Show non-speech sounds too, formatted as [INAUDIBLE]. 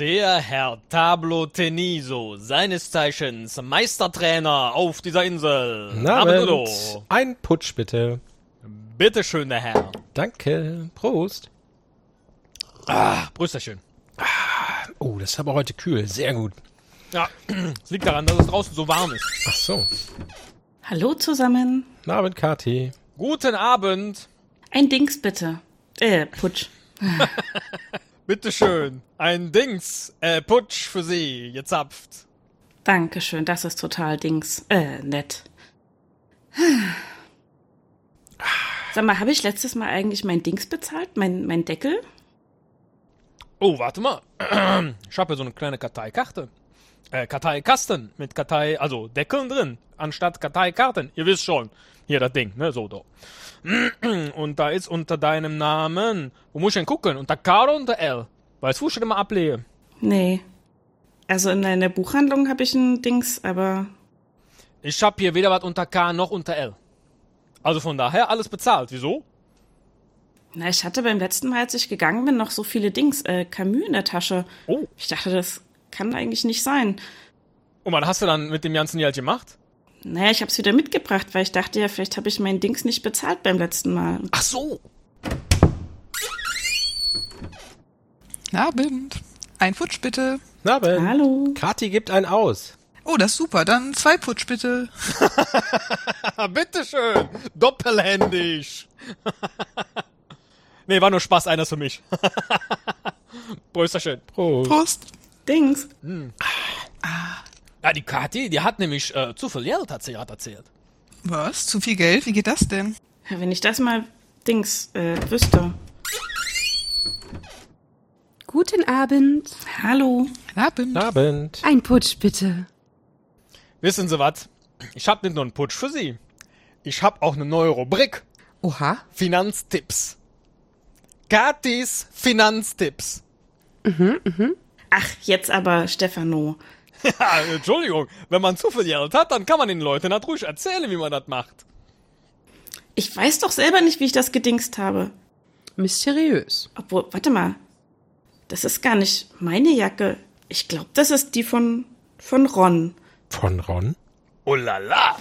Der Herr Tablo Teniso, seines Zeichens Meistertrainer auf dieser Insel. Na. Ein Putsch bitte. Bitte schön, der Herr. Danke. Prost. Ah, Brüsterchen. Oh, das ist aber heute kühl. Sehr gut. Ja, [CLEARS THROAT] es liegt daran, dass es draußen so warm ist. Ach so. Hallo zusammen. Na, Abend, Kathi. Guten Abend. Ein Dings bitte. Äh, Putsch. [LAUGHS] Bitte schön. Ein Dings, äh, Putsch für Sie, gezapft. Dankeschön, das ist total Dings. Äh, nett. Sag mal, habe ich letztes Mal eigentlich mein Dings bezahlt? Mein, mein Deckel? Oh, warte mal. Ich habe hier so eine kleine Karteikarte. Äh, Karteikasten mit Kartei, also Deckeln drin, anstatt Karteikarten. Ihr wisst schon. Hier das Ding, ne, so da. Und da ist unter deinem Namen, wo muss ich denn gucken? Unter K oder unter L? Weißt du, wo ich immer ablege? Nee. Also in der Buchhandlung habe ich ein Dings, aber Ich hab hier weder was unter K noch unter L. Also von daher alles bezahlt. Wieso? na, ich hatte beim letzten Mal, als ich gegangen bin, noch so viele Dings, äh, Camus in der Tasche. Oh. Ich dachte, das kann eigentlich nicht sein. Und was hast du dann mit dem ganzen Geld gemacht? Naja, ich habe es wieder mitgebracht, weil ich dachte ja, vielleicht habe ich mein Dings nicht bezahlt beim letzten Mal. Ach so. Abend. Ein Putsch bitte. Na, Abend. Hallo. Kathi gibt einen aus. Oh, das ist super. Dann zwei Putsch bitte. [LAUGHS] Bitteschön. Doppelhändig. [LAUGHS] nee, war nur Spaß, einer ist für mich. [LAUGHS] Prösterchen. Prost. Prost. Dings. Ja, die Kathi, die hat nämlich äh, zu viel Geld, hat sie gerade erzählt. Was? Zu viel Geld? Wie geht das denn? Ja, wenn ich das mal Dings äh, wüsste. Guten Abend. Hallo. Abend. Abend. Ein Putsch bitte. Wissen Sie was? Ich hab nicht nur einen Putsch für Sie. Ich hab auch eine neue Rubrik. Oha. Finanztipps. Kathis Finanztipps. Ach, jetzt aber Stefano. [LAUGHS] Ja, Entschuldigung, wenn man zu viel Geld hat, dann kann man den Leuten das ruhig erzählen, wie man das macht. Ich weiß doch selber nicht, wie ich das gedingst habe. Mysteriös. Obwohl, warte mal. Das ist gar nicht meine Jacke. Ich glaube, das ist die von, von Ron. Von Ron. Oh la la.